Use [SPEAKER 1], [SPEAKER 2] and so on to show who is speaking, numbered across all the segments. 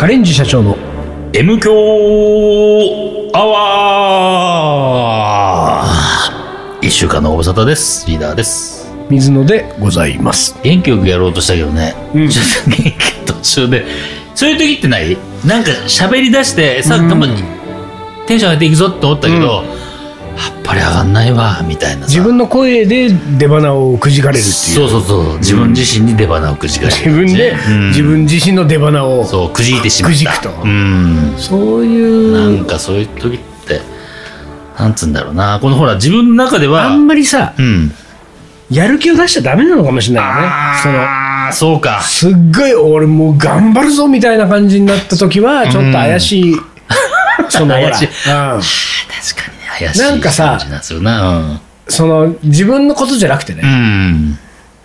[SPEAKER 1] カレンジ社長の
[SPEAKER 2] M 強アワー。一週間のご無沙汰です。リーダーです。
[SPEAKER 1] 水野でございます。
[SPEAKER 2] 元気よくやろうとしたけどね、
[SPEAKER 1] うん。
[SPEAKER 2] ちょっと元気途中で、そういう時ってない？なんか喋り出して、さ、
[SPEAKER 1] うん。
[SPEAKER 2] 頑張って、テンション上げていくぞって思ったけど、やっぱり上がんないわ、みたいなさ。
[SPEAKER 1] 自分の声で出花をくじかれるっていう。
[SPEAKER 2] そうそうそう、自分自身に出花をくじかれる。
[SPEAKER 1] 自分で
[SPEAKER 2] うん。
[SPEAKER 1] 自分自身の出花を
[SPEAKER 2] そう、くじいてしまった。
[SPEAKER 1] くじくと。
[SPEAKER 2] うん。
[SPEAKER 1] そういう。
[SPEAKER 2] なんかそういう時って、なんつうんだろうな。このほら、自分の中では、
[SPEAKER 1] あんまりさ
[SPEAKER 2] うん。
[SPEAKER 1] やる気を出しちゃダメなのかもしれないよね。その
[SPEAKER 2] ああ、そうか。
[SPEAKER 1] すっごい俺もう頑張るぞみたいな感じになった時はちょっと怪しい、そのほら、
[SPEAKER 2] 怪しい。
[SPEAKER 1] うん、
[SPEAKER 2] 確かに。ね、怪しい
[SPEAKER 1] なんかさ
[SPEAKER 2] 感じがするな。
[SPEAKER 1] その自分のことじゃなくてね
[SPEAKER 2] う、ん。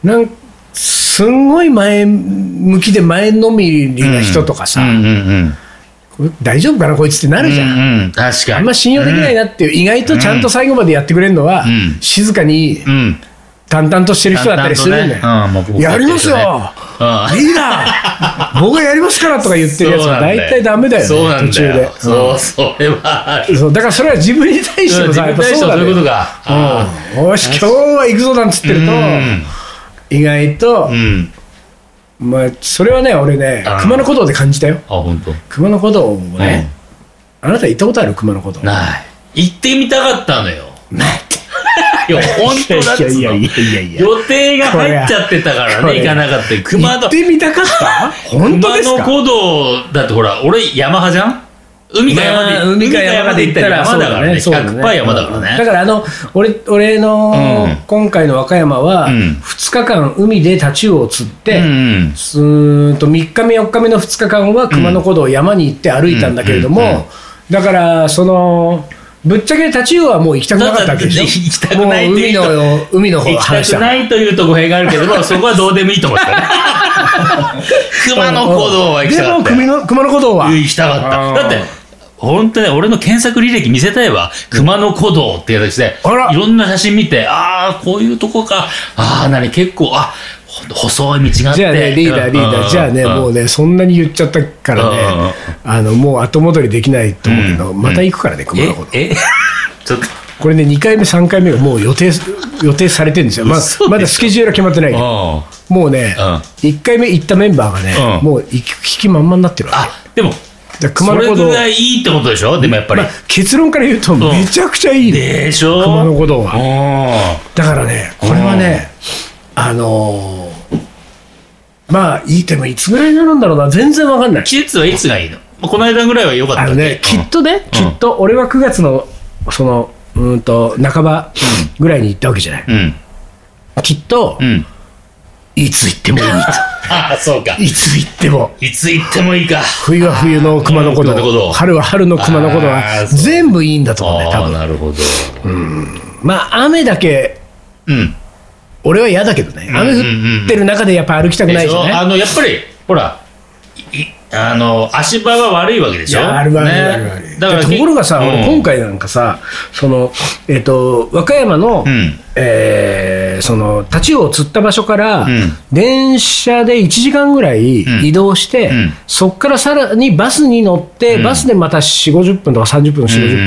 [SPEAKER 1] なんすんごい前向きで前のめりな人とかさ、大丈夫かなこいつってなるじゃん、
[SPEAKER 2] うんうん、確かに。
[SPEAKER 1] あんま信用できないなっていう、意外とちゃんと最後までやってくれるのは、
[SPEAKER 2] うん
[SPEAKER 1] 静かに
[SPEAKER 2] うん。うん。
[SPEAKER 1] 淡々としてる人だったりするんだよ、
[SPEAKER 2] 淡々とね。うんもう僕
[SPEAKER 1] やりますよ、
[SPEAKER 2] うん。
[SPEAKER 1] リーダー僕がやりますからとか言ってるやつは大体ダメだよね
[SPEAKER 2] そうなんだよ。
[SPEAKER 1] 途中で。
[SPEAKER 2] そう、それはある。
[SPEAKER 1] そうだからそれは自分に対してもさ、やっぱそうだね。
[SPEAKER 2] そういうことか。あ
[SPEAKER 1] うん。よし今日は行くぞなんつってると、
[SPEAKER 2] うん
[SPEAKER 1] 意外と
[SPEAKER 2] ー、うん。
[SPEAKER 1] まあ、それはね俺ね
[SPEAKER 2] あー
[SPEAKER 1] 熊野古道で感じたよ。
[SPEAKER 2] あ、本当？
[SPEAKER 1] 熊野古道もね、あなた行ったことある熊野古道？
[SPEAKER 2] ない。行ってみたかったのよ。
[SPEAKER 1] ない
[SPEAKER 2] いや、本当だっつうの
[SPEAKER 1] いやいやいやいや。いや
[SPEAKER 2] 予定が入っちゃってたからね、行かなかった。熊野
[SPEAKER 1] 行っ、てみたかった？本当ですか？
[SPEAKER 2] 熊野古道、だってほら、俺山派じゃん？海か山で、
[SPEAKER 1] まあ海か山で行ったら
[SPEAKER 2] 山だからね。
[SPEAKER 1] ね
[SPEAKER 2] 100%山だからね。
[SPEAKER 1] だからあの俺俺の
[SPEAKER 2] うん。
[SPEAKER 1] 今回の和歌山は
[SPEAKER 2] うん。
[SPEAKER 1] 2日間海でタチウオを釣って、
[SPEAKER 2] うん
[SPEAKER 1] すーんと3日目4日目の2日間は熊野古道を山に行って歩いたんだけれども、だからそのぶっちゃけタチウオはもう行きたくなかったわけでしょ
[SPEAKER 2] 行きたくないっていう人
[SPEAKER 1] の海の方
[SPEAKER 2] 行きたくないというと語弊があるけども、そこはどうでもいいと思ってたね。熊野古道は行きたかったよ。
[SPEAKER 1] でも熊野熊野古道は？
[SPEAKER 2] 行きたかった。だって、本当ね、俺の検索履歴見せたいわ。熊野古道ってやつで、いろんな写真見て、ああ、こういうとこか。ああ、なに結構、あ、細い道があって。
[SPEAKER 1] じゃあね、リーダー、リーダー、じゃあね、もう
[SPEAKER 2] ね。
[SPEAKER 1] ね、そんなに言っちゃったからね、あのもう後戻りできないと思うけど、
[SPEAKER 2] うん。
[SPEAKER 1] また行くからね、熊野古道。
[SPEAKER 2] え、え？ちょっと。
[SPEAKER 1] これね、2回目、3回目がもう予定予定されてるんですよ、ままだスケジュールは決まってないけど、もうね、
[SPEAKER 2] うん。
[SPEAKER 1] 1回目行ったメンバーがね、
[SPEAKER 2] うん。
[SPEAKER 1] もう行く気満々になってるわけ。
[SPEAKER 2] あ、でも、
[SPEAKER 1] 熊
[SPEAKER 2] それ
[SPEAKER 1] 野古道。
[SPEAKER 2] ぐらいいいってことでしょ？でもやっぱり。
[SPEAKER 1] まあ。結論から言うと、めちゃくちゃいいね、
[SPEAKER 2] でしょ？
[SPEAKER 1] 熊野古道は。
[SPEAKER 2] は。
[SPEAKER 1] だからね、これはね、あのーまあ、いいてもいつぐらいになるんだろうな、全然わかんない。
[SPEAKER 2] 季節はいつがいいの？まあこの間ぐらいは良かった。
[SPEAKER 1] あのね、きっとね、きっと俺は9月のそのうーんと半ばぐらいに行ったわけじゃない、
[SPEAKER 2] うん。
[SPEAKER 1] きっと、
[SPEAKER 2] うん。
[SPEAKER 1] いつ行ってもいい
[SPEAKER 2] あ あ、そうか。
[SPEAKER 1] と。いつ行っても。
[SPEAKER 2] いつ行ってもいいか。
[SPEAKER 1] 冬は冬の熊野古
[SPEAKER 2] 熊野古道
[SPEAKER 1] 道春は春の熊野古道は
[SPEAKER 2] あーそう
[SPEAKER 1] 全部いいんだと思うね多
[SPEAKER 2] ああ、
[SPEAKER 1] 分。
[SPEAKER 2] なるほど。
[SPEAKER 1] まあ雨だけ
[SPEAKER 2] うん。
[SPEAKER 1] 俺は嫌だけどね。雨降ってる中でやっぱ歩きたくない
[SPEAKER 2] でし
[SPEAKER 1] しね
[SPEAKER 2] ょ？あの、やっぱり、ほら、いあの、足場が悪いわけで
[SPEAKER 1] い
[SPEAKER 2] しょ？
[SPEAKER 1] やあるある
[SPEAKER 2] ね
[SPEAKER 1] あるある。
[SPEAKER 2] だから、
[SPEAKER 1] ところがさ、
[SPEAKER 2] うん。
[SPEAKER 1] 俺今回なんかさその、えっと和歌山の、
[SPEAKER 2] うん。
[SPEAKER 1] えーそのタチウオを釣った場所から、
[SPEAKER 2] うん。
[SPEAKER 1] 電車で1時間ぐらい
[SPEAKER 2] ん。
[SPEAKER 1] 移動して、
[SPEAKER 2] うん。
[SPEAKER 1] そこからさらにバスに乗って、
[SPEAKER 2] うん。
[SPEAKER 1] バスでまた4 5 0分とか30分、4 5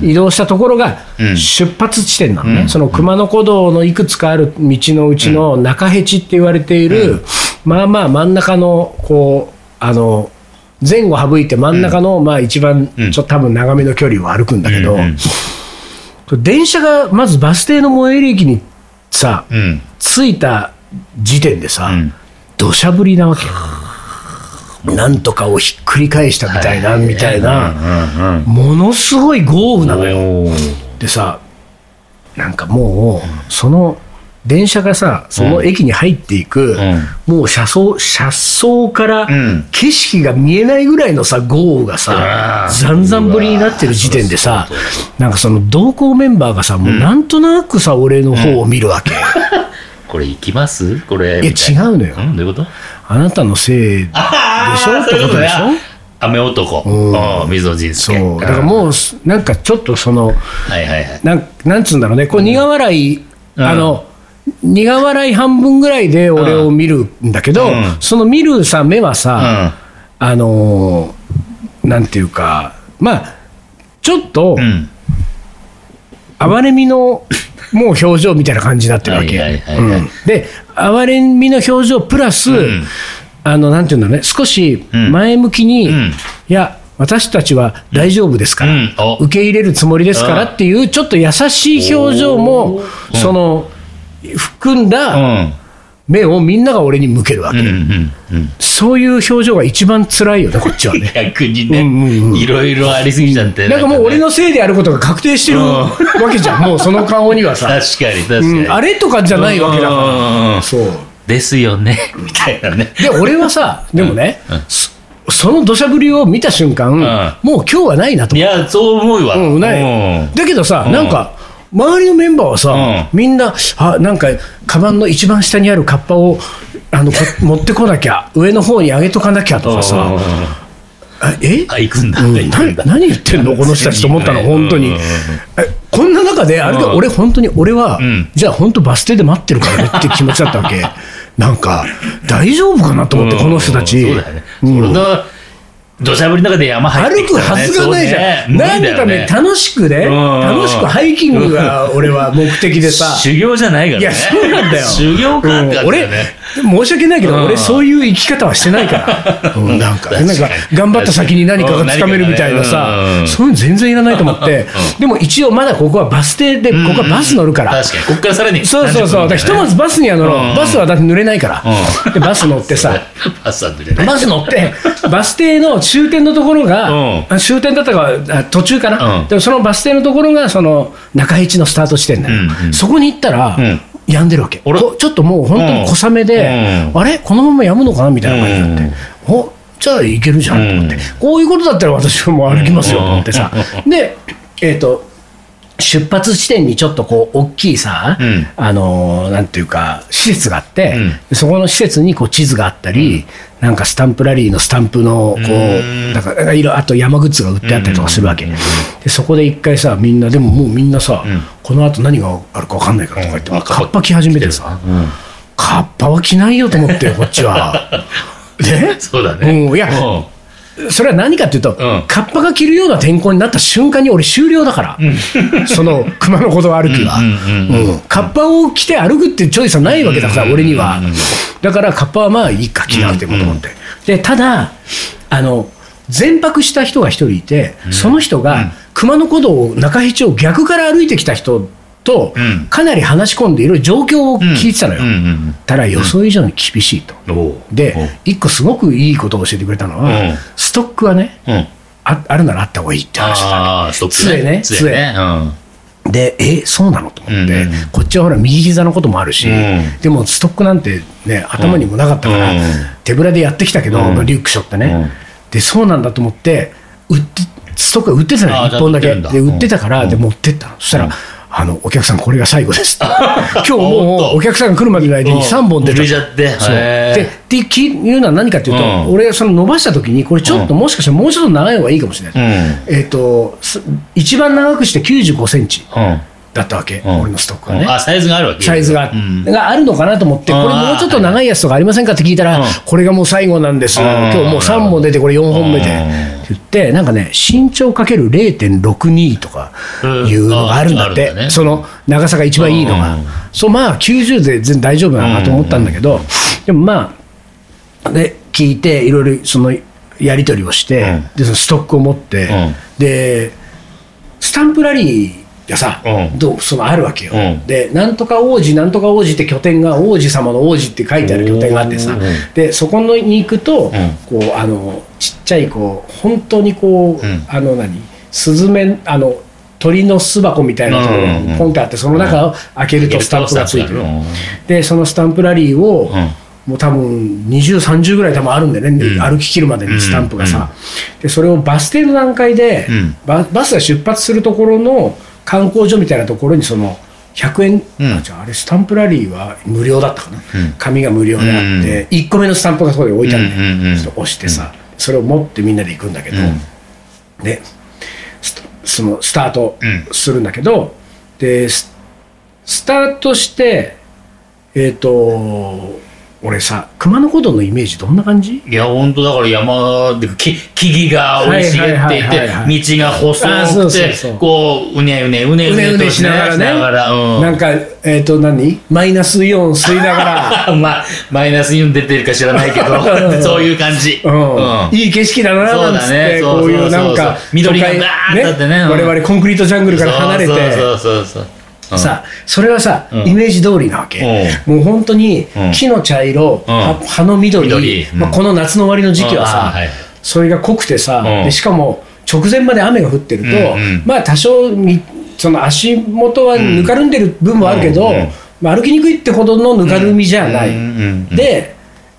[SPEAKER 1] 0分移動したところが
[SPEAKER 2] うん。
[SPEAKER 1] 出発地点なのね、
[SPEAKER 2] うん。
[SPEAKER 1] その熊野古道のいくつかある道のうちの中辺地って言われている、まあまあ真ん中のこうあの前後省いて真ん中の、まあ一番
[SPEAKER 2] うん。
[SPEAKER 1] ちょっと多分長めの距離を歩くんだけど、
[SPEAKER 2] うん。
[SPEAKER 1] 電車がまずバス停の最寄り駅にさ
[SPEAKER 2] うん。
[SPEAKER 1] 着いた時点でさ、
[SPEAKER 2] うん。
[SPEAKER 1] 土砂降りなわけよ。なんとかをひっくり返したみたいな、みたいな、ものすごい豪雨なのよ。でさ、なんかもう、その電車がさ、その駅に入っていく、もう車窓車窓から
[SPEAKER 2] ん。
[SPEAKER 1] 景色が見えないぐらいのさ、豪雨がさ、ざんざん降りになってる時点でさ、なんかその同行メンバーがさ、もうなんとなくさ、俺の方を見るわけ。
[SPEAKER 2] これ行きます？これ。
[SPEAKER 1] いや、違うのよ。
[SPEAKER 2] うん、どういうこと？
[SPEAKER 1] あなたのせいでしょ？ってことでしょ？
[SPEAKER 2] 雨男。
[SPEAKER 1] うん。
[SPEAKER 2] うん水野仁介。
[SPEAKER 1] そう。だからもう、なんかちょっとその、
[SPEAKER 2] はいはいはい。
[SPEAKER 1] なんなんつうんだろうね、こう苦笑い、
[SPEAKER 2] うん。
[SPEAKER 1] あの、苦笑い半分ぐらいで俺を見るんだけど、
[SPEAKER 2] うん。
[SPEAKER 1] その見るさ、目はさ、あのーなんていうか、まあ、ちょっと、
[SPEAKER 2] うん。
[SPEAKER 1] 哀れみのもう表情みたいな感じになってるわけ。で、哀れみの表情プラス、
[SPEAKER 2] ん。
[SPEAKER 1] あの、なんていうんだろうね、少し前向きに、
[SPEAKER 2] うん。
[SPEAKER 1] いや、私たちは大丈夫ですから、受け入れるつもりですからっていう、ちょっと優しい表情も、その、含ん
[SPEAKER 2] う
[SPEAKER 1] だ
[SPEAKER 2] ん。
[SPEAKER 1] 目をみんなが俺に向けるわけ。そういう表情が一番辛いよね、こっちはね。
[SPEAKER 2] 逆にね、いろいろありすぎちゃって。
[SPEAKER 1] なんかもう俺
[SPEAKER 2] の。
[SPEAKER 1] のせいであることが確定してる
[SPEAKER 2] うん
[SPEAKER 1] わけじゃん、もうその顔にはさ。
[SPEAKER 2] 確かに、確か
[SPEAKER 1] う
[SPEAKER 2] に。
[SPEAKER 1] んあれとかじゃないわけだから。そう。
[SPEAKER 2] ですよね、みたいなね。
[SPEAKER 1] で、俺はさ、でもね
[SPEAKER 2] うん、
[SPEAKER 1] そその土砂降りを見た瞬間、もう今日はないなと
[SPEAKER 2] いや、そう思うわ。
[SPEAKER 1] て。うん、ない。
[SPEAKER 2] うん
[SPEAKER 1] だけどさ、
[SPEAKER 2] うん
[SPEAKER 1] なんか、周りのメンバーはさ、
[SPEAKER 2] うん。
[SPEAKER 1] みんな、あ、なんか、カバンの一番下にあるカッパを、あの、こ 持ってこなきゃ、上の方に上げとかなきゃとかさ、あえ？
[SPEAKER 2] あ、行くんだ、
[SPEAKER 1] うん。
[SPEAKER 2] 行くんだ。
[SPEAKER 1] な何言ってんのこの人たちと思ったの、本当に。えこんな中で、あれで
[SPEAKER 2] うん。
[SPEAKER 1] 俺、本当に、俺は
[SPEAKER 2] ん、
[SPEAKER 1] じゃあ本当バス停で待ってるからねって気持ちだったわけ。なんか、大丈夫かなと思って、この人たち。
[SPEAKER 2] そうだよね。
[SPEAKER 1] うん
[SPEAKER 2] それの土砂降りの中で山入って
[SPEAKER 1] 歩くはずがないじゃん。
[SPEAKER 2] そうね
[SPEAKER 1] 何のために楽しくね、
[SPEAKER 2] うん
[SPEAKER 1] 楽しくハイキングが俺は目的でさ。
[SPEAKER 2] 修行じゃないからね。
[SPEAKER 1] いや、そうなんだよ。
[SPEAKER 2] 修行かって感じだ
[SPEAKER 1] 俺申し訳ないけど、
[SPEAKER 2] うん
[SPEAKER 1] 俺、そういう生き方はしてないから。うんなんか、なんか、頑張った先に何かがつかめるみたいな
[SPEAKER 2] うん
[SPEAKER 1] さそういうの全然いらないと思って、でも一応まだここはバス停で、ここはバス乗るから。
[SPEAKER 2] 確かに、こっからさらに。
[SPEAKER 1] そうそうそう。ひとまずバスには乗ろ
[SPEAKER 2] う。
[SPEAKER 1] バスはだって濡れないから。で、バス乗ってさ。
[SPEAKER 2] バス
[SPEAKER 1] 乗って、バス停の終点のところが、
[SPEAKER 2] うん。
[SPEAKER 1] あ終点だったかあ途中かな、
[SPEAKER 2] うん。
[SPEAKER 1] でもそのバス停のところがその中市のスタート地点だよ、
[SPEAKER 2] うんうん。
[SPEAKER 1] そこに行ったら、
[SPEAKER 2] うん。
[SPEAKER 1] 止んでるわけ、ちょっともう本当に小雨で、
[SPEAKER 2] うん。
[SPEAKER 1] あれ、このまま止むのかな？みたいな感じになって、おじゃあ行けるじゃんと思って、
[SPEAKER 2] うん。
[SPEAKER 1] こういうことだったら私はもう歩きますよと思ってさ、で、えっ、と、出発地点にちょっとこう大きいさ、
[SPEAKER 2] うん。
[SPEAKER 1] あのーなんていうか施設があって、
[SPEAKER 2] うん。
[SPEAKER 1] でそこの施設にこう地図があったり、なんかスタンプラリーのスタンプのこう、
[SPEAKER 2] うん。
[SPEAKER 1] なんかなんかいろあと山グッズが売ってあったりとかするわけ、
[SPEAKER 2] うん
[SPEAKER 1] でそこで一回さみんなでももうみんなさ、
[SPEAKER 2] うん。
[SPEAKER 1] この後何があるか分かんないからとか言って、
[SPEAKER 2] うん。
[SPEAKER 1] カッパ着始めてさ、
[SPEAKER 2] うん。
[SPEAKER 1] カッパは着ないよと思ってこっちは。ね。
[SPEAKER 2] そうだね。
[SPEAKER 1] うん。いや
[SPEAKER 2] うん
[SPEAKER 1] それは何かっていうと、
[SPEAKER 2] ん。
[SPEAKER 1] カッパが着るような天候になった瞬間に俺終了だから、その熊野古道歩きは、
[SPEAKER 2] うんうんうん
[SPEAKER 1] うん。カッパを着て歩くっていうチョイスはないわけだから、
[SPEAKER 2] うん
[SPEAKER 1] 俺には
[SPEAKER 2] うん。うん。
[SPEAKER 1] だからカッパはまあいいか、着なくてもと思って。で、ただ、あの、全泊した人が一人いて、その人が熊野古道を中辺を逆から歩いてきた人と
[SPEAKER 2] うん、
[SPEAKER 1] かなり話し込んでいろいろ状況を聞いてたのよ。ただ予想以上に厳しいと。で、一個すごくいいことを教えてくれたのは、
[SPEAKER 2] うん。
[SPEAKER 1] ストックはね、
[SPEAKER 2] うん。
[SPEAKER 1] ああるならあった方がいいって話だった。杖ね
[SPEAKER 2] 杖ね。うん。
[SPEAKER 1] で、え、そうなのと思って、こっちはほら、右膝のこともあるし、
[SPEAKER 2] うん。
[SPEAKER 1] でもストックなんてね、頭にもなかったから、
[SPEAKER 2] うん。
[SPEAKER 1] 手ぶらでやってきたけど、リュック背負ってね、
[SPEAKER 2] うん。
[SPEAKER 1] で、そうなんだと思って、売って、ストックが売ってたのよ、
[SPEAKER 2] あー
[SPEAKER 1] 1本だけ。で、
[SPEAKER 2] 売って
[SPEAKER 1] たから、
[SPEAKER 2] うん。
[SPEAKER 1] で、持ってったの。そしたら、
[SPEAKER 2] うん
[SPEAKER 1] あの、お客さん、これが最後です。今日も
[SPEAKER 2] と
[SPEAKER 1] う、お客さんが来るまでの間に3本出た
[SPEAKER 2] ちゃって。
[SPEAKER 1] そうでってきいうのは何かっていうと、
[SPEAKER 2] うん
[SPEAKER 1] 俺、その伸ばしたときに、これちょっと、
[SPEAKER 2] うん
[SPEAKER 1] もしかしたらもうちょっと長い方がいいかもしれない。
[SPEAKER 2] うん。
[SPEAKER 1] えっ、と、す一番長くして95センチ
[SPEAKER 2] うん。
[SPEAKER 1] だったわけ、
[SPEAKER 2] うん。
[SPEAKER 1] 俺のストックがね。
[SPEAKER 2] あ、サイズがあるわけ。
[SPEAKER 1] サイズが,、
[SPEAKER 2] うん。
[SPEAKER 1] があるのかなと思って、これもうちょっと長いやつとかありませんかって聞いたら、
[SPEAKER 2] うん
[SPEAKER 1] これがもう最後なんです、
[SPEAKER 2] うん
[SPEAKER 1] 今日もう3本出て、これ4本目で、
[SPEAKER 2] うん
[SPEAKER 1] って言って、なんかね、身長かける0.62とかいうのがあるんだって、その長さが一番いいのが、
[SPEAKER 2] うん。
[SPEAKER 1] そうまあ90で全然大丈夫だなと思ったんだけど、でもまあ、で聞いて、いろいろそのやり取りをして、
[SPEAKER 2] うん。
[SPEAKER 1] でそのストックを持って、
[SPEAKER 2] うん
[SPEAKER 1] で、スタンプラリーがさ、
[SPEAKER 2] うん。
[SPEAKER 1] どうそのあるわけよ、
[SPEAKER 2] うん。
[SPEAKER 1] で、なんとか王子、なんとか王子って拠点が、王子様の王子って書いてある拠点があってさ
[SPEAKER 2] うん、
[SPEAKER 1] でそこのに行くと、
[SPEAKER 2] ん。
[SPEAKER 1] こうあのちっちゃいこう、本当にこう、
[SPEAKER 2] うん。
[SPEAKER 1] あの何、スズメ、あの鳥の巣箱みたいなところ
[SPEAKER 2] うんうんうん。
[SPEAKER 1] がポンってあって、その中を開けるとスタンプがついてる。
[SPEAKER 2] うん。
[SPEAKER 1] で、そのスタンプラリーを、
[SPEAKER 2] うん。
[SPEAKER 1] もう多分20、30ぐらい多分あるんでね、
[SPEAKER 2] ん。
[SPEAKER 1] 歩き切るまでにスタンプが
[SPEAKER 2] うん。
[SPEAKER 1] さ、でそれをバス停の段階で、
[SPEAKER 2] うん。
[SPEAKER 1] ババスが出発するところの観光所みたいなところにその100円、
[SPEAKER 2] うん。
[SPEAKER 1] あじゃああれスタンプラリーは無料だったかな、
[SPEAKER 2] うん。
[SPEAKER 1] 紙が無料であって、1個目のスタンプがそこで置いてある押してさ、それを持ってみんなで行くんだけど、でスタそのスタート
[SPEAKER 2] うん。
[SPEAKER 1] するんだけど、でススタートして、えっと俺さ熊野古道のイメージどんな感じ？
[SPEAKER 2] いや、本当だから山で、き木々が生い茂っていて、道が細くて
[SPEAKER 1] そうそう、
[SPEAKER 2] こう、うねうね、うねうねと
[SPEAKER 1] うねしながらね。
[SPEAKER 2] しながらうん。
[SPEAKER 1] かえっ、と何？マイナスイオン吸いながら。
[SPEAKER 2] まあ、マイナスイオン出てるか知らないけど、そういう感じ。
[SPEAKER 1] うん。
[SPEAKER 2] うん。
[SPEAKER 1] いい景色だな
[SPEAKER 2] そうだ
[SPEAKER 1] なんつって、
[SPEAKER 2] ね。そう
[SPEAKER 1] こういうなんか
[SPEAKER 2] 緑がバーッてね。うん。
[SPEAKER 1] 我々コンクリートジャングルから離れて。
[SPEAKER 2] そうそうそうそう。うん。
[SPEAKER 1] さそれはさ、
[SPEAKER 2] うん。
[SPEAKER 1] イメージ通りなわけ、もう本当に
[SPEAKER 2] うん。
[SPEAKER 1] 木の茶色、
[SPEAKER 2] うん。
[SPEAKER 1] 葉葉の緑、まあ、この夏の終わりの時期はさ、それが濃くてさ、
[SPEAKER 2] うん。
[SPEAKER 1] でしかも直前まで雨が降ってると、まあ多少みその足元はぬかるんでる部分もあるけど、まあ、歩きにくいってほどのぬかるみじゃない、で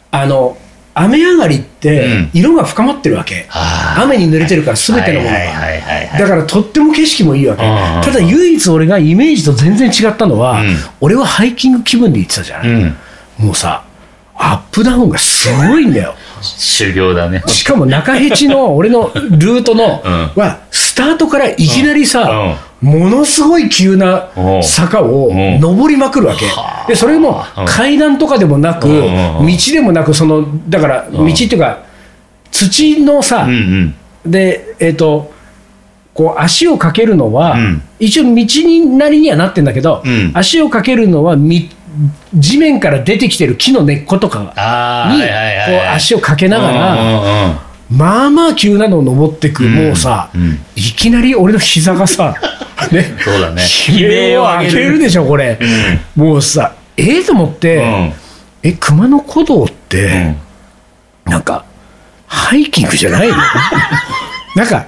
[SPEAKER 1] あの雨上がりって
[SPEAKER 2] うん。
[SPEAKER 1] 色が深まってるわけ、
[SPEAKER 2] あー。
[SPEAKER 1] 雨に濡れてるから全てのものが、だからとっても景色もいいわけ、
[SPEAKER 2] うんうんうん。
[SPEAKER 1] ただ唯一俺がイメージと全然違ったのは、
[SPEAKER 2] うん。
[SPEAKER 1] 俺はハイキング気分で行ってたじゃない、
[SPEAKER 2] うん。
[SPEAKER 1] もうさアップダウンがすごいんだよ。
[SPEAKER 2] 修行だね。
[SPEAKER 1] しかも中ヘチの俺のルートの、
[SPEAKER 2] うん。
[SPEAKER 1] はスタートからいきなりさ、
[SPEAKER 2] うん。
[SPEAKER 1] ものすごい急な坂を
[SPEAKER 2] うん。
[SPEAKER 1] 登りまくるわけ、
[SPEAKER 2] はあ。
[SPEAKER 1] でそれも
[SPEAKER 2] うん。
[SPEAKER 1] 階段とかでもなく、道でもなくそのだから道っていうか土のさ。でえっ、とこう足をかけるのは、
[SPEAKER 2] うん。
[SPEAKER 1] 一応道になりにはなってんだけど、
[SPEAKER 2] うん。
[SPEAKER 1] 足をかけるのはみ地面から出てきてる木の根っことかにこう
[SPEAKER 2] はい。
[SPEAKER 1] 足をかけながら、
[SPEAKER 2] ら、
[SPEAKER 1] まあまあ急なのを登ってく、
[SPEAKER 2] うん
[SPEAKER 1] もうさ、
[SPEAKER 2] うん
[SPEAKER 1] いきなり俺の膝がさ、ね、
[SPEAKER 2] そうだね。
[SPEAKER 1] 悲鳴を上げるでしょ、これ。もうさ、ええと思って、
[SPEAKER 2] うん。
[SPEAKER 1] え、熊野古道って、
[SPEAKER 2] うん。
[SPEAKER 1] なんか、ハイキングじゃないの？なんか、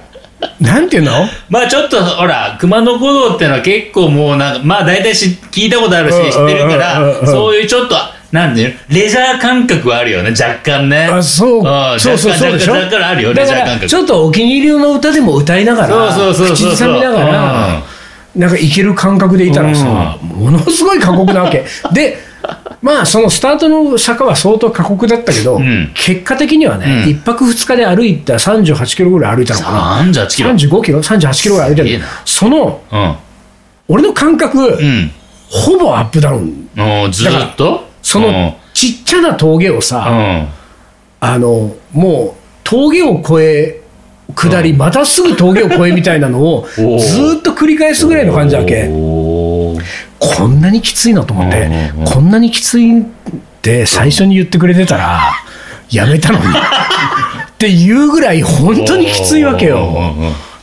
[SPEAKER 1] なんていうの？
[SPEAKER 2] まあちょっとほら熊野古道ってのは結構もうなんかまあ大体し聞いたことあるし
[SPEAKER 1] うん
[SPEAKER 2] 知ってるか
[SPEAKER 1] うんうん
[SPEAKER 2] ら
[SPEAKER 1] うん
[SPEAKER 2] そういうちょっとなんていうのレジャー感覚はあるよね若干ね。
[SPEAKER 1] あそう。
[SPEAKER 2] ん
[SPEAKER 1] そうそうそうでしょ？
[SPEAKER 2] 若干あるよレ
[SPEAKER 1] だから
[SPEAKER 2] ジャー感覚。
[SPEAKER 1] ちょっとお気に入りの歌でも歌いながら
[SPEAKER 2] そうそうそうそう。
[SPEAKER 1] 口ずさみながら、なんかいける感覚でいたらさ、ものすごい過酷なわけ。でまあそのスタートの坂は相当過酷だったけど、
[SPEAKER 2] うん。
[SPEAKER 1] 結果的にはね、
[SPEAKER 2] うん。
[SPEAKER 1] 一泊二日で歩いた38キロぐらい歩いたのかな。
[SPEAKER 2] 38キロ。
[SPEAKER 1] 35キロ38キロぐらい歩いたのその
[SPEAKER 2] うん。
[SPEAKER 1] 俺の感覚、
[SPEAKER 2] うん。
[SPEAKER 1] ほぼアップダウン。
[SPEAKER 2] ずーっと？
[SPEAKER 1] そのちっちゃな峠を
[SPEAKER 2] う
[SPEAKER 1] さ、
[SPEAKER 2] ん。
[SPEAKER 1] あのもう峠を越え下り、またすぐ峠を越えみたいなのを ずっと繰り返すぐらいの感じだけ。こんなにきついのと思って、こんなにきついって最初に言ってくれてたら、やめたのに。っていうぐらい本当にきついわけよ。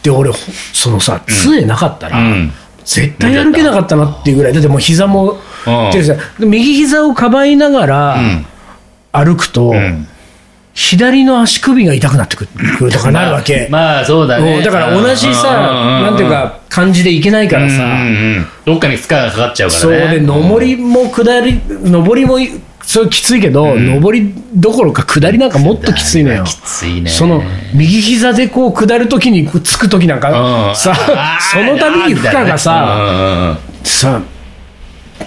[SPEAKER 1] で俺ほそのさ杖なかったら、
[SPEAKER 2] うん。
[SPEAKER 1] 絶対歩けなかったなっていうぐらい。だってもう膝も、
[SPEAKER 2] うん。
[SPEAKER 1] 右膝をかばいながら
[SPEAKER 2] うん。
[SPEAKER 1] 歩くと、
[SPEAKER 2] うん。
[SPEAKER 1] 左の足首が痛くなってくるとかなるわけ、
[SPEAKER 2] まあまあそうだ
[SPEAKER 1] う
[SPEAKER 2] ね
[SPEAKER 1] ん。だから同じさ、なんていうか感じでいけないからさ、
[SPEAKER 2] うんうんうん。どっかに負荷がかかっちゃうからね。
[SPEAKER 1] そうで上りも下り上りもそうきついけど、上りどころか下りなんかもっときついのよ。
[SPEAKER 2] きついね。
[SPEAKER 1] その右膝でこう下るときにつくときなんか、
[SPEAKER 2] うん。
[SPEAKER 1] さその度に負荷がさ、
[SPEAKER 2] うんうんうん
[SPEAKER 1] さ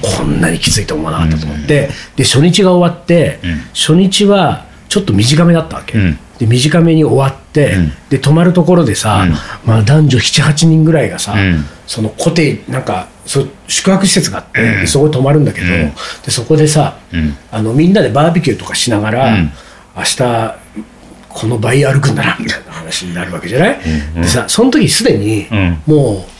[SPEAKER 1] こんなにきついと思わなかったと思って、で初日が終わって、
[SPEAKER 2] うん。
[SPEAKER 1] 初日はちょっと短めだったわけ、
[SPEAKER 2] うん。
[SPEAKER 1] で短めに終わって、
[SPEAKER 2] うん。
[SPEAKER 1] で泊まるところでさ、
[SPEAKER 2] うん。
[SPEAKER 1] まあ、男女78人ぐらいがさ、
[SPEAKER 2] うん。
[SPEAKER 1] そのコテなんかそ宿泊施設があって、そこに泊まるんだけど、
[SPEAKER 2] うん。
[SPEAKER 1] でそこでさ、
[SPEAKER 2] うん。
[SPEAKER 1] あのみんなでバーベキューとかしながら、
[SPEAKER 2] うん。
[SPEAKER 1] 明日この倍歩くんだなみたいな話になるわけじゃない、でさその時すでに、
[SPEAKER 2] うん。
[SPEAKER 1] もう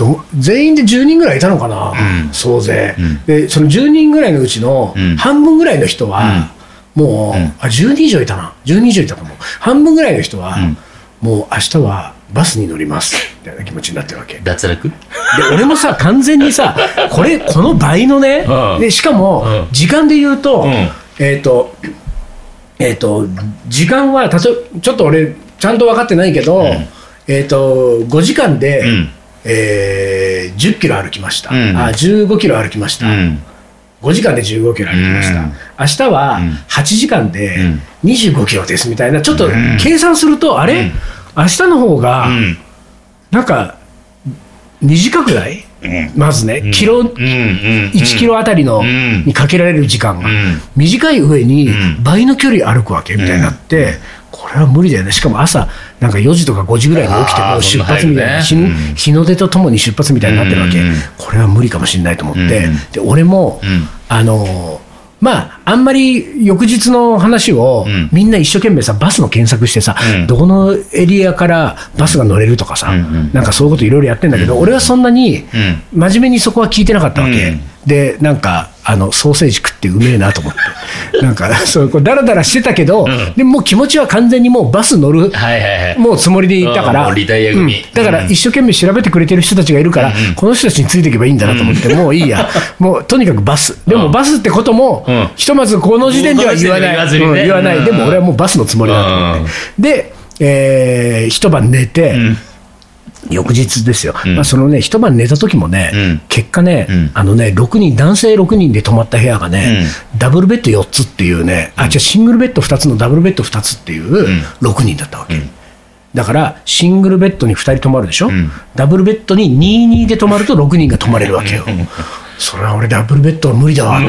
[SPEAKER 1] ど全員で10人ぐらいいたのかな、
[SPEAKER 2] うん。
[SPEAKER 1] 総勢、
[SPEAKER 2] うん。
[SPEAKER 1] でその10人ぐらいのうちの
[SPEAKER 2] うん。
[SPEAKER 1] 半分ぐらいの人は、もう、
[SPEAKER 2] うん。
[SPEAKER 1] あ10人以上いたな。10人以上いたと思う半分ぐらいの人は、
[SPEAKER 2] うん。
[SPEAKER 1] もう明日はバスに乗ります。みたいな気持ちになってるわけ。で
[SPEAKER 2] 脱落？
[SPEAKER 1] 俺もさ完全にさこれこの倍のね、
[SPEAKER 2] うん。
[SPEAKER 1] でしかも、
[SPEAKER 2] うん。
[SPEAKER 1] 時間で言うと、
[SPEAKER 2] うん。
[SPEAKER 1] えっ、とえっ、と時間はたとちょっと俺ちゃんと分かってないけど、
[SPEAKER 2] ん。
[SPEAKER 1] えっ、と5時間で、
[SPEAKER 2] うん
[SPEAKER 1] えー10キロ歩きました、
[SPEAKER 2] うん。
[SPEAKER 1] あ15キロ歩きました、
[SPEAKER 2] うん。
[SPEAKER 1] 5時間で15キロ歩きました、
[SPEAKER 2] うん。
[SPEAKER 1] 明日は
[SPEAKER 2] うん。
[SPEAKER 1] 8時間で
[SPEAKER 2] うん。
[SPEAKER 1] 25キロですみたいな。ちょっと
[SPEAKER 2] ん。
[SPEAKER 1] 計算すると、あれ、
[SPEAKER 2] うん。
[SPEAKER 1] 明日の方が
[SPEAKER 2] うん。
[SPEAKER 1] なんか短くない、
[SPEAKER 2] うん。
[SPEAKER 1] まずね、キロ
[SPEAKER 2] うん。うん
[SPEAKER 1] 1キロあたりの、
[SPEAKER 2] うん。
[SPEAKER 1] にかけられる時間が、
[SPEAKER 2] うん。
[SPEAKER 1] 短い上に
[SPEAKER 2] うん。
[SPEAKER 1] 倍の距離歩くわけみたいになって、これは無理だよね。しかも朝なんか4時とか5時ぐらいに起きてもう出発みたいな、日
[SPEAKER 2] うん。
[SPEAKER 1] 日の出とともに出発みたいになってるわけ、
[SPEAKER 2] うん。
[SPEAKER 1] これは無理かもしれないと思って、
[SPEAKER 2] うん。
[SPEAKER 1] で俺も、
[SPEAKER 2] うん。
[SPEAKER 1] あのーまあ、あんまり翌日の話を、
[SPEAKER 2] うん。
[SPEAKER 1] みんな一生懸命さ、バスの検索してさ、
[SPEAKER 2] うん。
[SPEAKER 1] どこのエリアからバスが乗れるとかさ、なんかそういうこといろいろやってんだけど、俺はそんなに
[SPEAKER 2] うん。
[SPEAKER 1] 真面目にそこは聞いてなかったわけ。
[SPEAKER 2] うん。
[SPEAKER 1] で、なんか、あの、ソーセージ食ってうめえなと思って。なんか、そう、こうダラダラしてたけど、
[SPEAKER 2] ん。
[SPEAKER 1] でも気持ちは完全にもうバス乗る、
[SPEAKER 2] はいはいはい。
[SPEAKER 1] もうつもりでいたから、
[SPEAKER 2] うん
[SPEAKER 1] だから一生懸命調べてくれてる人たちがいるから、
[SPEAKER 2] うんうん。
[SPEAKER 1] この人たちについていけばいいんだなと思って、もういいや、もうとにかくバス、でも
[SPEAKER 2] うん。
[SPEAKER 1] バスってことも、
[SPEAKER 2] うん。
[SPEAKER 1] ひとまずこの時点では言わない、
[SPEAKER 2] 言わ
[SPEAKER 1] ない、
[SPEAKER 2] うん
[SPEAKER 1] でも俺はもうバスのつもりだと思って、で、えー一晩寝て、
[SPEAKER 2] うん
[SPEAKER 1] 翌日ですよ、
[SPEAKER 2] うん。
[SPEAKER 1] まあ、そのね、一晩寝た時もね、
[SPEAKER 2] うん。
[SPEAKER 1] 結果ね、
[SPEAKER 2] うん。
[SPEAKER 1] あのね、6人、男性6人で泊まった部屋がね、ダブルベッド4つっていうね、あ、じゃあシングルベッド2つのダブルベッド2つっていう6人だったわけ。だから、シングルベッドに2人泊まるでしょ、
[SPEAKER 2] ん。
[SPEAKER 1] ダブルベッドに2、2で泊まると6人が泊まれるわけよ。それは俺、ダブルベッドは無理だわって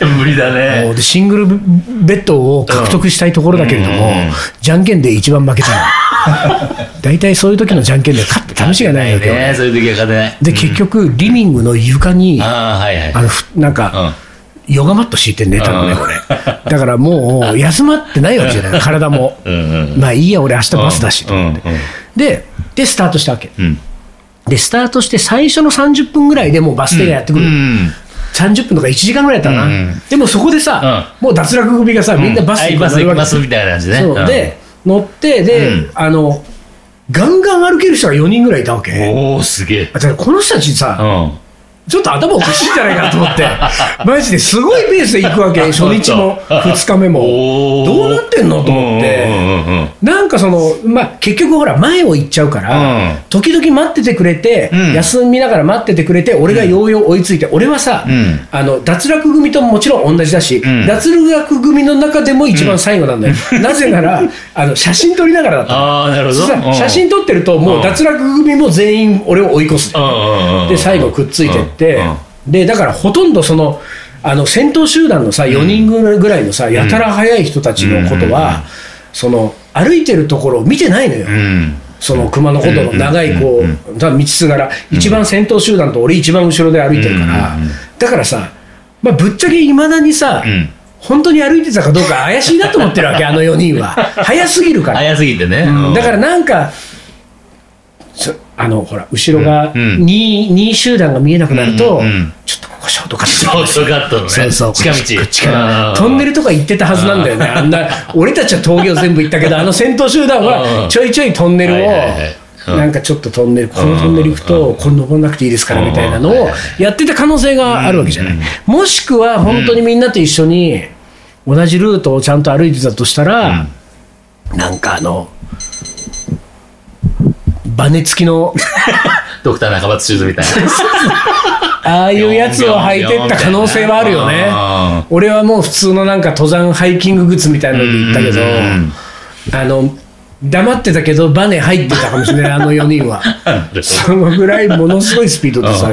[SPEAKER 1] 言。
[SPEAKER 2] 無理だ
[SPEAKER 1] も
[SPEAKER 2] ね
[SPEAKER 1] う。でシングルベッドを獲得したいところだけれども、
[SPEAKER 2] うん
[SPEAKER 1] じゃんけんで一番負けたの。大体そういう時のじゃんけんで勝って試しがないわけよ。
[SPEAKER 2] ね。そういう時は勝てない。
[SPEAKER 1] で、結局、リビングの床に、あ
[SPEAKER 2] ああ、はいはい。
[SPEAKER 1] のふなんか、ヨガマット敷いて寝たのね、
[SPEAKER 2] うん
[SPEAKER 1] 俺。だからもう、休まってないわけじゃない、体も。
[SPEAKER 2] うんうん
[SPEAKER 1] まあいいや、俺、明日バスだしと思って
[SPEAKER 2] うんうん
[SPEAKER 1] で、で、スタートしたわけ。
[SPEAKER 2] うん。
[SPEAKER 1] で、スタートして最初の30分ぐらいでもうバス停がやってくる。
[SPEAKER 2] うん。
[SPEAKER 1] 30分とか1時間ぐらいだったかな、
[SPEAKER 2] うん
[SPEAKER 1] でもそこでさ、もう脱落組がさ、みんなバス
[SPEAKER 2] はい
[SPEAKER 1] に
[SPEAKER 2] バス行きますみたいな感じね。
[SPEAKER 1] で、乗って、で、
[SPEAKER 2] うん
[SPEAKER 1] あの、ガンガン歩ける人が4人ぐらいいたわけ。
[SPEAKER 2] おおすげえ。
[SPEAKER 1] この人たちさ、
[SPEAKER 2] うん。
[SPEAKER 1] ちょっと頭おかしいんじゃないかなと思って、マジですごいペースで行くわけ、初日も2日目も。どうなってんのと思って。なんかその、まあ、結局ほら、前を行っちゃうから、
[SPEAKER 2] うん。
[SPEAKER 1] 時々待っててくれて、
[SPEAKER 2] うん。
[SPEAKER 1] 休みながら待っててくれて、俺がようよう追いついて、俺はさ、
[SPEAKER 2] うん。
[SPEAKER 1] あの、脱落組とももちろん同じだし、
[SPEAKER 2] ん。
[SPEAKER 1] 脱落組の中でも一番最後なんだよ。なぜなら、あの、写真撮りながらだった。の
[SPEAKER 2] ああ、なるほど。
[SPEAKER 1] 写真撮ってると、もう脱落組も全員俺を追い越す。で、最後くっついて
[SPEAKER 2] うんうん、
[SPEAKER 1] で、だからほとんどその、あの先頭集団のさ、4人ぐらいのさ、やたら速い人たちのことは、その歩いてるところを見てないのよ。
[SPEAKER 2] うん。
[SPEAKER 1] その熊野古道の長いこ
[SPEAKER 2] う
[SPEAKER 1] 道すがら、一番先頭集団と俺一番後ろで歩いてるから、だからさ、まあ、ぶっちゃけいまだにさ、
[SPEAKER 2] うん。
[SPEAKER 1] 本当に歩いてたかどうか怪しいなと思ってるわけ、あの4人は。早すぎるから。
[SPEAKER 2] 早すぎてね。うん。
[SPEAKER 1] だからなんか、そあのほら、後ろが
[SPEAKER 2] うんうん。
[SPEAKER 1] 2, 2集団が見えなくなると、
[SPEAKER 2] うんうん。
[SPEAKER 1] ちょっとここショートカット。
[SPEAKER 2] ショートカットのね。
[SPEAKER 1] そうそう、
[SPEAKER 2] 近道。
[SPEAKER 1] こっちか。ら
[SPEAKER 2] うん。
[SPEAKER 1] トンネルとか行ってたはずなんだよね、あんな、俺たちは峠を全部行ったけど、あの先頭集団
[SPEAKER 2] うん。
[SPEAKER 1] はちょいちょいトンネルを
[SPEAKER 2] はいはいはい。うん、
[SPEAKER 1] なんかちょっとトンネル、このトンネル行くと、これ登らなくていいですからみたいなのをやってた可能性があるわけじゃない。もしくは、本当にみんなと一緒に、同じルートをちゃんと歩いてたとしたら、なんかあの、バネ付きの、
[SPEAKER 2] ドクター中松シューズみたいな。
[SPEAKER 1] ああいうやつを履いてった可能性はあるよね
[SPEAKER 2] うん。
[SPEAKER 1] 俺はもう普通のなんか登山ハイキンググッズみたいなので行ったけど
[SPEAKER 2] うん、
[SPEAKER 1] あの、黙ってたけど、バネ入ってたかもしれない、あの4人は。そのぐらいものすごいスピードでさ、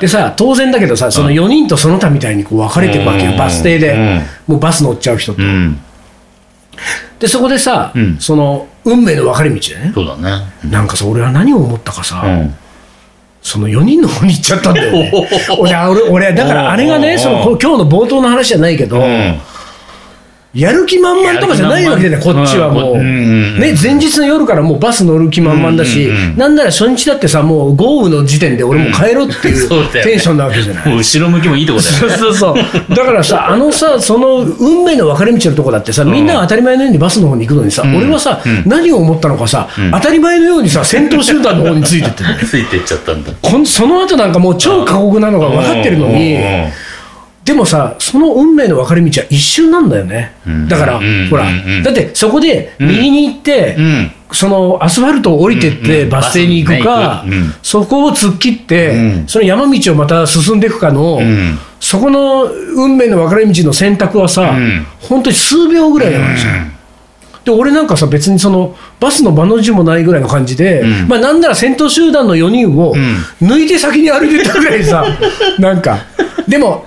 [SPEAKER 1] でさ、当然だけどさ、その4人とその他みたいにこう分かれていくわけよ、
[SPEAKER 2] うん
[SPEAKER 1] バス停で
[SPEAKER 2] うん。
[SPEAKER 1] もうバス乗っちゃう人と
[SPEAKER 2] う。ん。
[SPEAKER 1] で、そこでさ
[SPEAKER 2] うん、
[SPEAKER 1] その、運命の分かれ道でね。
[SPEAKER 2] そうだね。
[SPEAKER 1] なんかさ、俺は何を思ったかさ、
[SPEAKER 2] うん。
[SPEAKER 1] その4人の方に行っちゃったんだよね。俺、俺、俺だからあれがね、そのこ今日の冒頭の話じゃないけど、
[SPEAKER 2] うん
[SPEAKER 1] やる気満々とかじゃないわけだよね、こっちはもう。ね、前日の夜からもうバス乗る気満々だし、なんなら初日だってさ、もう豪雨の時点で俺もう帰ろうっていう テンションなわけじゃない。
[SPEAKER 2] もう後ろ向きもいいとこだよね。
[SPEAKER 1] そうそうそう。だからさ、あのさ、その運命の分かれ道のとこだってさ、みんなが当たり前のようにバスの方に行くのにさ、
[SPEAKER 2] ん
[SPEAKER 1] 俺はさ、
[SPEAKER 2] うん
[SPEAKER 1] 何を思ったのかさ、当たり前のようにさ、先頭集団の方についてって
[SPEAKER 2] ついてっちゃったんだ。
[SPEAKER 1] その後なんかもう超過酷なのが分かってるのに、
[SPEAKER 2] うん
[SPEAKER 1] でもさ、その運命の分かれ道は一瞬なんだよね。
[SPEAKER 2] ん。
[SPEAKER 1] だから、
[SPEAKER 2] うん。
[SPEAKER 1] ほら、
[SPEAKER 2] うん。
[SPEAKER 1] だってそこで右に行って、
[SPEAKER 2] うん。
[SPEAKER 1] そのアスファルトを降りてって
[SPEAKER 2] うん。
[SPEAKER 1] バス停に行くか、そこを突っ切って、
[SPEAKER 2] うん。
[SPEAKER 1] その山道をまた進んでいくかの、
[SPEAKER 2] ん。
[SPEAKER 1] そこの運命の分かれ道の選択はさ、
[SPEAKER 2] ん。
[SPEAKER 1] 本当に数秒ぐらいなわけじゃん。で俺なんかさ別にそのバスの場の字もないぐらいの感じで、
[SPEAKER 2] うん。
[SPEAKER 1] まあなんなら先頭集団の4人を
[SPEAKER 2] ん。
[SPEAKER 1] 抜いて先に歩いてったぐらいさ、なんか。でも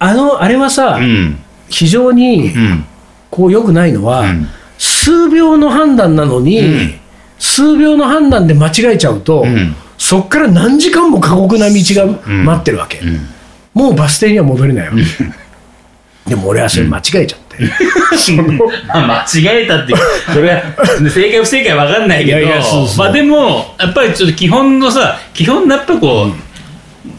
[SPEAKER 1] あのあれはさ、
[SPEAKER 2] うん。
[SPEAKER 1] 非常に
[SPEAKER 2] うん。
[SPEAKER 1] こう良くないのは、
[SPEAKER 2] うん。
[SPEAKER 1] 数秒の判断なのに、
[SPEAKER 2] うん。
[SPEAKER 1] 数秒の判断で間違えちゃうと、
[SPEAKER 2] ん。
[SPEAKER 1] そっから何時間も過酷な道が待ってるわけ、
[SPEAKER 2] ん。
[SPEAKER 1] もうバス停には戻れないわけ、でも俺はそれ間違えちゃって、
[SPEAKER 2] まあ間違えたっていうそれは正解不正解わかんないけど
[SPEAKER 1] いやいやそうそう。
[SPEAKER 2] まあでもやっぱりちょっと基本のさ基本のやっぱこう、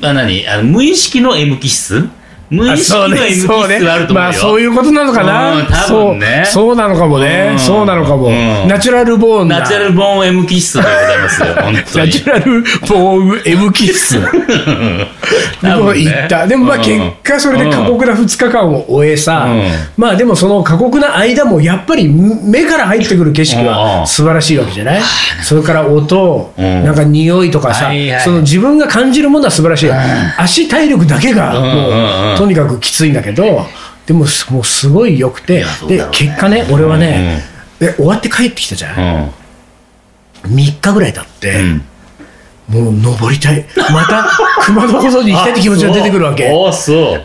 [SPEAKER 2] まあ何？あの無意識の M 気質？無意識はあると思うよ。
[SPEAKER 1] まあそういうことなのかな、
[SPEAKER 2] うん多分ね。
[SPEAKER 1] そうそうなのかもね、
[SPEAKER 2] うん。
[SPEAKER 1] そうなのかも、
[SPEAKER 2] うん。
[SPEAKER 1] ナチュラルボーンだ。
[SPEAKER 2] ナチュラルボーン M 気質でございますよ本当に。
[SPEAKER 1] ナチュラルボーン M キッ ス僕は言った、でもまあ結果それで過酷な2日間を終えさ、
[SPEAKER 2] うん。
[SPEAKER 1] まあでもその過酷な間もやっぱり目から入ってくる景色
[SPEAKER 2] うん。
[SPEAKER 1] は素晴らしいわけじゃない、それから音、
[SPEAKER 2] うん。
[SPEAKER 1] なんか匂いとかさ、
[SPEAKER 2] はいはい
[SPEAKER 1] その自分が感じるものは素晴らしい、足体力だけがもう、とにかくきついんだけどでもすもうすごい良くて、
[SPEAKER 2] やそうだ
[SPEAKER 1] で結果ね俺はね、で終わって帰ってきたじゃん、
[SPEAKER 2] うん。
[SPEAKER 1] 3日ぐらい経って、
[SPEAKER 2] うん
[SPEAKER 1] もう登りたい。また熊野古道に行きたいって気持ちが出てくるわけ。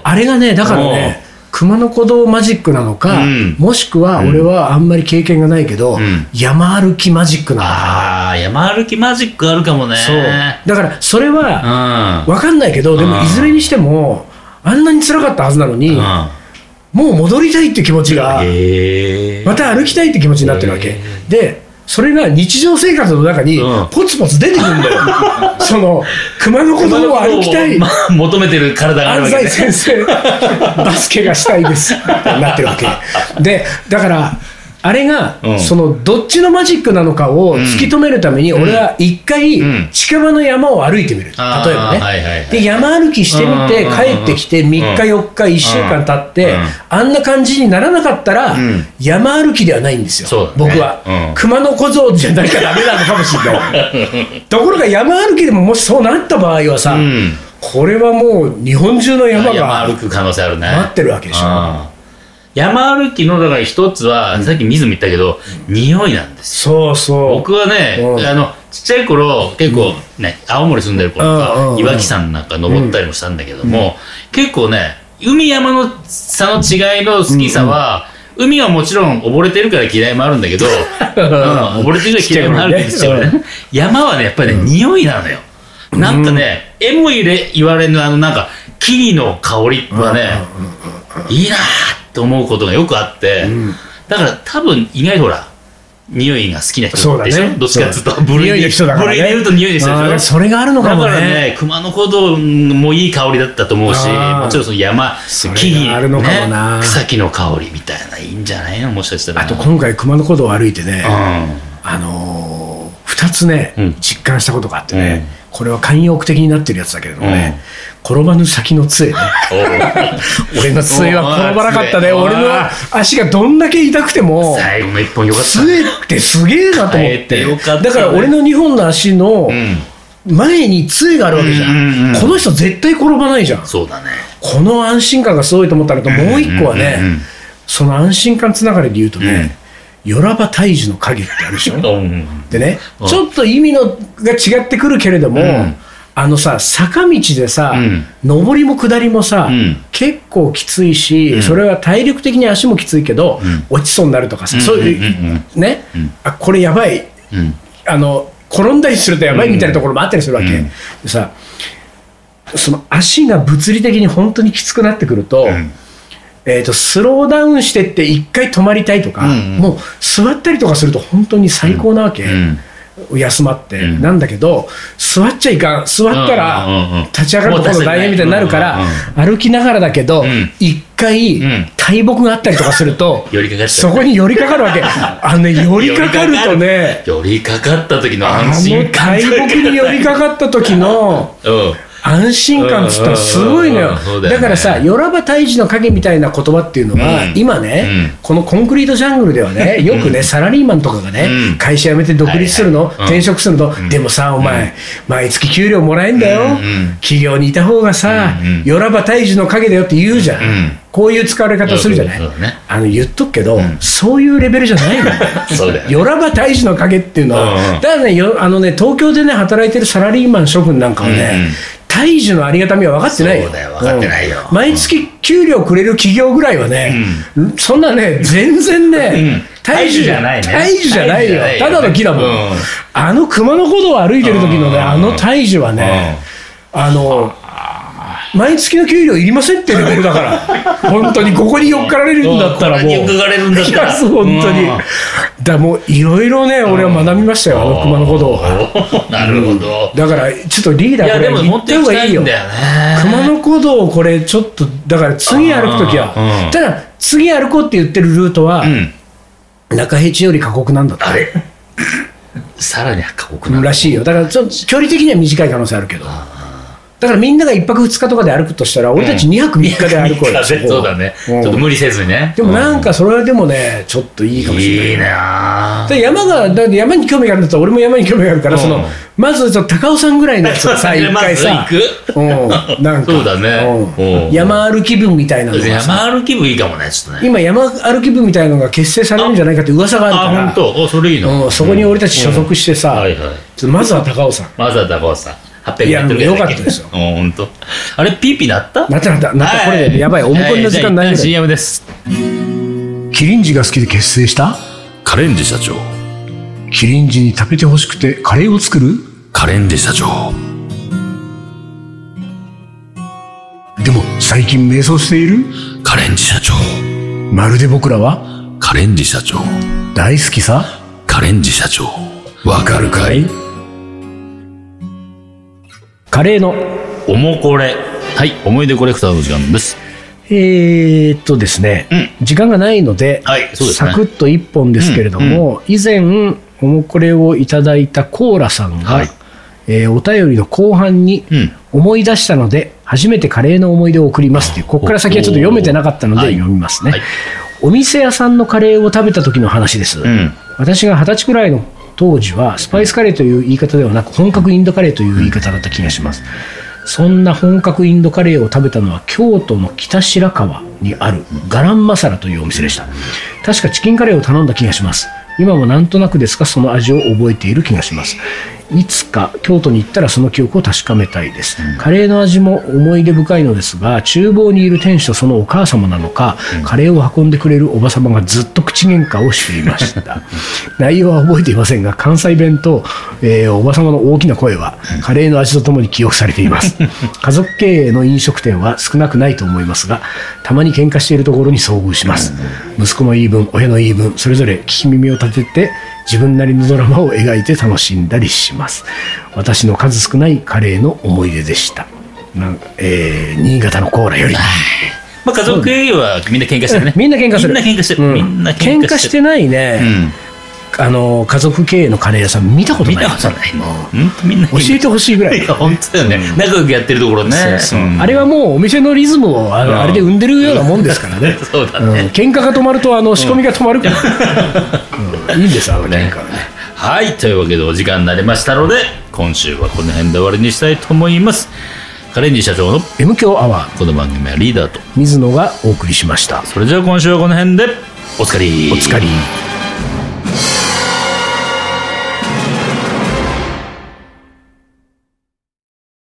[SPEAKER 2] あ
[SPEAKER 1] れがね、だからね、熊野古道マジックなのか、
[SPEAKER 2] うん。
[SPEAKER 1] もしくは俺はあんまり経験がないけど、
[SPEAKER 2] ん。
[SPEAKER 1] 山歩きマジックなのか。
[SPEAKER 2] ああ山歩きマジックあるかもね。
[SPEAKER 1] な。そう。だからそれは、
[SPEAKER 2] うん。
[SPEAKER 1] わかんないけど、で
[SPEAKER 2] うん。
[SPEAKER 1] もいずれにしても、あんなに辛かったはずなのに、
[SPEAKER 2] うん。
[SPEAKER 1] もう戻りたいって気持ちが、また歩きたいって気持ちになってるわけ。で、それが日常生活の中に
[SPEAKER 2] うん
[SPEAKER 1] ポツポツ出てくるんだよ。その、熊野古道を歩きたい。
[SPEAKER 2] まあ求めてる体があるわ
[SPEAKER 1] 安
[SPEAKER 2] けね
[SPEAKER 1] 西先生、バスケがしたいですなってるわけ。で、だから、あれが、
[SPEAKER 2] うん。
[SPEAKER 1] そのどっちのマジックなのかを突き止めるために、俺は一回
[SPEAKER 2] うん。
[SPEAKER 1] 近場の山を歩いてみる、例えばね、
[SPEAKER 2] はいはいはい。
[SPEAKER 1] で山歩きしてみて
[SPEAKER 2] うん
[SPEAKER 1] 帰ってきて3日4日1週間経って、
[SPEAKER 2] うん。
[SPEAKER 1] あんな感じにならなかったら、
[SPEAKER 2] ん。
[SPEAKER 1] 山歩きではないんですよ、
[SPEAKER 2] そうだね。
[SPEAKER 1] 僕は、
[SPEAKER 2] うん。
[SPEAKER 1] 熊野小僧じゃなきゃダメなのかもしれないところが山歩きでももしそうなった場合はさ、
[SPEAKER 2] うん。
[SPEAKER 1] これはもう日本中の山
[SPEAKER 2] 山
[SPEAKER 1] が
[SPEAKER 2] 歩く可能性あるね。
[SPEAKER 1] 待ってるわけでしょ。
[SPEAKER 2] うん山歩きのだから一つは、さっき水も言ったけど、匂いなんですよ。
[SPEAKER 1] そうそう。
[SPEAKER 2] 僕はね、
[SPEAKER 1] うん。
[SPEAKER 2] あのちっちゃい頃結構ね、青森住んでる頃とか岩木山なんか登ったりもしたんだけども、結構ね海山の差の違いの好きさは、海はもちろん溺れてるから嫌いもあるんだけど、うん、溺れてるから嫌いもあるけど
[SPEAKER 1] ちっちゃい頃ね
[SPEAKER 2] ね山はねやっぱりね、匂いなのよ。なんかね、えも言れ言われぬあのなんか木々の香りはね、いいなーって思うことがよくあって、だから多分意外とほら匂いが好きな人でしょ、
[SPEAKER 1] ね。
[SPEAKER 2] どっちかっていうと部類で言うと匂いでしょ？
[SPEAKER 1] それがあるのかもね。
[SPEAKER 2] だからね熊野古道もいい香りだったと思うしもちろんその山木々
[SPEAKER 1] があるのかもな。
[SPEAKER 2] ね、草木の香りみたいないいんじゃないの？もしかしたら。
[SPEAKER 1] あと今回熊野古道を歩いてね、
[SPEAKER 2] うん。
[SPEAKER 1] あのー、2つね、
[SPEAKER 2] うん。
[SPEAKER 1] 実感したことがあってね、これは慣用句的になってるやつだけれどもね、
[SPEAKER 2] うん。
[SPEAKER 1] 転ばぬ先の杖ね。俺の杖は転ばなかったね。俺の足がどんだけ痛くても
[SPEAKER 2] 最後の一本よかった
[SPEAKER 1] 杖ってすげえなと思っ
[SPEAKER 2] て。ね
[SPEAKER 1] てだから俺の2本の足の
[SPEAKER 2] うん。
[SPEAKER 1] 前に杖があるわけじゃん,、
[SPEAKER 2] うんうんうん。
[SPEAKER 1] この人絶対転ばないじゃん。
[SPEAKER 2] そうだね。
[SPEAKER 1] この安心感がすごいと思ったのともう一個はね、
[SPEAKER 2] うんうん。うん
[SPEAKER 1] その安心感つながりで言うとね、よらば退治の影ってあるでしょ？
[SPEAKER 2] うん。
[SPEAKER 1] でね、
[SPEAKER 2] うん。
[SPEAKER 1] ちょっと意味のが違ってくるけれども、
[SPEAKER 2] うん。
[SPEAKER 1] あのさ坂道でさ、
[SPEAKER 2] うん。
[SPEAKER 1] 上りも下りもさ、
[SPEAKER 2] うん。
[SPEAKER 1] 結構きついし、
[SPEAKER 2] うん。
[SPEAKER 1] それは体力的に足もきついけど、
[SPEAKER 2] うん。
[SPEAKER 1] 落ちそうになるとかさ、
[SPEAKER 2] うん。
[SPEAKER 1] そういう、ね、
[SPEAKER 2] うん。
[SPEAKER 1] あこれやばい。
[SPEAKER 2] うん。
[SPEAKER 1] あの転んだりするとやばいみたいなところもあったりするわけ、
[SPEAKER 2] うん。
[SPEAKER 1] でさその足が物理的に本当にきつくなってくると、
[SPEAKER 2] うん
[SPEAKER 1] えー、とスローダウンしてって一回止まりたいとか、
[SPEAKER 2] うんうん。
[SPEAKER 1] もう座ったりとかすると本当に最高なわけ、
[SPEAKER 2] うん。
[SPEAKER 1] 休まって、
[SPEAKER 2] うん。
[SPEAKER 1] なんだけど座っちゃいかん。座った
[SPEAKER 2] うんうんうんうん。
[SPEAKER 1] ら立ち上がると今度大変みたいになるから、歩きながらだけど
[SPEAKER 2] ん。
[SPEAKER 1] 一、回、
[SPEAKER 2] ん。
[SPEAKER 1] 大木があったりとかすると そう。こに寄りかかるわけ。あのね寄りかかるとね
[SPEAKER 2] 寄りかかった時の
[SPEAKER 1] あ
[SPEAKER 2] 安心
[SPEAKER 1] の
[SPEAKER 2] 感
[SPEAKER 1] 大木に寄りかかった時の
[SPEAKER 2] うん
[SPEAKER 1] 安心感っつったらすごいのよ。
[SPEAKER 2] だ
[SPEAKER 1] からさ「よらば退治の影」みたいな言葉っていうのは、
[SPEAKER 2] うん。
[SPEAKER 1] 今ね、
[SPEAKER 2] うん。
[SPEAKER 1] このコンクリートジャングルではねよくね、サラリーマンとかがね、
[SPEAKER 2] うん。
[SPEAKER 1] 会社辞めて独立するの、転職するの、でもさお前、毎月給料もらえんだよ、企業にいた方がさ
[SPEAKER 2] うんうん「
[SPEAKER 1] よらば退治の影だよ」って言うじゃん、
[SPEAKER 2] うん
[SPEAKER 1] こういう使われ方するじゃない、あの言っとくけど、
[SPEAKER 2] ん。
[SPEAKER 1] そういうレベルじゃないの
[SPEAKER 2] よ。
[SPEAKER 1] らば大治の影っていうのは、だからねよあのね東京でね働いてるサラリーマン諸君なんかはね、大治のありがたみは分かってないよ。
[SPEAKER 2] そうだよ分かってないよ。
[SPEAKER 1] うん。毎月給料くれる企業ぐらいはね、そんなね全然ね、
[SPEAKER 2] うん。
[SPEAKER 1] 大
[SPEAKER 2] 樹じゃないね。
[SPEAKER 1] 大治じゃないよ。
[SPEAKER 2] 大樹じゃないよ。
[SPEAKER 1] ただの木だもん、
[SPEAKER 2] うん。
[SPEAKER 1] あの熊野古道を歩いてる時のね、
[SPEAKER 2] うん。
[SPEAKER 1] あの大治はね、あの毎月の給料いりませんってレベルだから。本当にここに寄っかられるんだったらもう。
[SPEAKER 2] ここに寄っかかれるんだったら
[SPEAKER 1] 本当に、
[SPEAKER 2] うん。
[SPEAKER 1] だもういろいろね俺は学びましたよあの熊野古道は
[SPEAKER 2] なるほど。
[SPEAKER 1] だからちょっとリーダーこれ
[SPEAKER 2] 持って
[SPEAKER 1] た方がいいよ。熊野古道これちょっとだから次歩くときは、
[SPEAKER 2] うん。
[SPEAKER 1] ただ次歩こうって言ってるルートは、
[SPEAKER 2] うん。
[SPEAKER 1] 中平地より過酷なんだって。
[SPEAKER 2] あれ？さらに過酷な。
[SPEAKER 1] らしいよ。だからちょっと距離的には短い可能性あるけどだからみんなが1泊2日とかで歩くとしたら俺たち2泊3日で歩こうよ、そ
[SPEAKER 2] うだね。ち
[SPEAKER 1] うん。
[SPEAKER 2] ょっと無理せずにね。
[SPEAKER 1] でもなんかそれでもねちょっといいかもしれない。
[SPEAKER 2] いいな
[SPEAKER 1] 山がだって山に興味があるんだったら俺も山に興味があるから、
[SPEAKER 2] うん。
[SPEAKER 1] そのまずちょっと高尾山ぐらいのやつをさ 一回さ
[SPEAKER 2] 行く。
[SPEAKER 1] うんなんか。
[SPEAKER 2] そうだね。
[SPEAKER 1] うん。
[SPEAKER 2] うん。
[SPEAKER 1] 山歩き部みたいなの
[SPEAKER 2] 山歩き部いいかもね、ちょっとね。
[SPEAKER 1] 今山歩き部みたいなのが結成されるんじゃないかって噂がある
[SPEAKER 2] あ、
[SPEAKER 1] から。
[SPEAKER 2] 本当。お、それいいの。
[SPEAKER 1] うん、そこに俺たち所属してさ、
[SPEAKER 2] はいはい。
[SPEAKER 1] ちょっとまずは高尾山。
[SPEAKER 2] まずは高尾さん。800
[SPEAKER 1] いよかったですよ
[SPEAKER 2] うん、本当。あれ、ピーピーなった？
[SPEAKER 1] なったなったなったこれでやばいおもこりの時間ないぐら
[SPEAKER 2] CM です。
[SPEAKER 1] キリンジが好きで結成した？
[SPEAKER 2] カレンジ社長。
[SPEAKER 1] キリンジに食べてほしくてカレーを作る？
[SPEAKER 2] カレンジ社長。
[SPEAKER 1] でも最近迷走している？
[SPEAKER 2] カレンジ社長。
[SPEAKER 1] まるで僕らは？
[SPEAKER 2] カレンジ社長。
[SPEAKER 1] 大好きさ？
[SPEAKER 2] カレンジ社長。わかるかい？
[SPEAKER 1] カレーの
[SPEAKER 2] おもこれ。はい、思い出コレクターの時間です。
[SPEAKER 1] えー、っとですね、時間がないので、
[SPEAKER 2] はいですね
[SPEAKER 1] サクッと一本ですけれども、以前、おもこれをいただいたコーラさんが、
[SPEAKER 2] はい
[SPEAKER 1] えーお便りの後半に
[SPEAKER 2] うん
[SPEAKER 1] 思い出したので、初めてカレーの思い出を送りますっていう、ここから先はちょっと読めてなかったので
[SPEAKER 2] はい
[SPEAKER 1] 読みますね。
[SPEAKER 2] はい
[SPEAKER 1] お店屋さんのカレーを食べた時の話です。
[SPEAKER 2] うん。
[SPEAKER 1] 私が二十歳くらいの当時はスパイスカレーという言い方ではなく本格インドカレーという言い方だった気がします。そんな本格インドカレーを食べたのは京都の北白川にあるガランマサラというお店でした。確かチキンカレーを頼んだ気がします。今もなんとなくですかその味を覚えている気がします。いつか京都に行ったらその記憶を確かめたいです、カレーの味も思い出深いのですが厨房にいる店主とそのお母様なのか、カレーを運んでくれるおば様がずっと口喧嘩をしていました。内容は覚えていませんが関西弁と、えーおば様の大きな声はカレーの味とともに記憶されています。家族経営の飲食店は少なくないと思いますがたまに喧嘩しているところに遭遇します。息子の言い分親の言い分それぞれ聞き耳を立てて自分なりのドラマを描いて楽しんだりします私の数少ないカレーの思い出でしたなんか、えー新潟のコーラより
[SPEAKER 2] まあ、家族営業はみんな喧嘩してるね。
[SPEAKER 1] みんな喧嘩する
[SPEAKER 2] みんな喧嘩してる。
[SPEAKER 1] うん
[SPEAKER 2] みんな
[SPEAKER 1] 喧嘩して
[SPEAKER 2] る。
[SPEAKER 1] ないね、
[SPEAKER 2] うん。
[SPEAKER 1] あの家族経営のカレー屋さん見たこと
[SPEAKER 2] 見
[SPEAKER 1] ない
[SPEAKER 2] たことない。本当みん？な
[SPEAKER 1] 教えてほしいぐらい。
[SPEAKER 2] いや、本当だよね。仲良くやってるところね。
[SPEAKER 1] あれはもうお店のリズムをあ
[SPEAKER 2] ん。
[SPEAKER 1] あれで生んでるようなもんですからね。
[SPEAKER 2] そうだ
[SPEAKER 1] うん。
[SPEAKER 2] ね。
[SPEAKER 1] 喧嘩が止まるとあの仕込みが止まるから、うん。いいんですあの 喧嘩はね。
[SPEAKER 2] はい。というわけでお時間になりましたので、今週はこの辺で終わりにしたいと思います。カレンジ社長の
[SPEAKER 1] M 強アワー。
[SPEAKER 2] この番組はリーダーと。
[SPEAKER 1] 水野がお送りしました。
[SPEAKER 2] それじゃあ今週はこの辺で、おつかり。
[SPEAKER 1] おつかり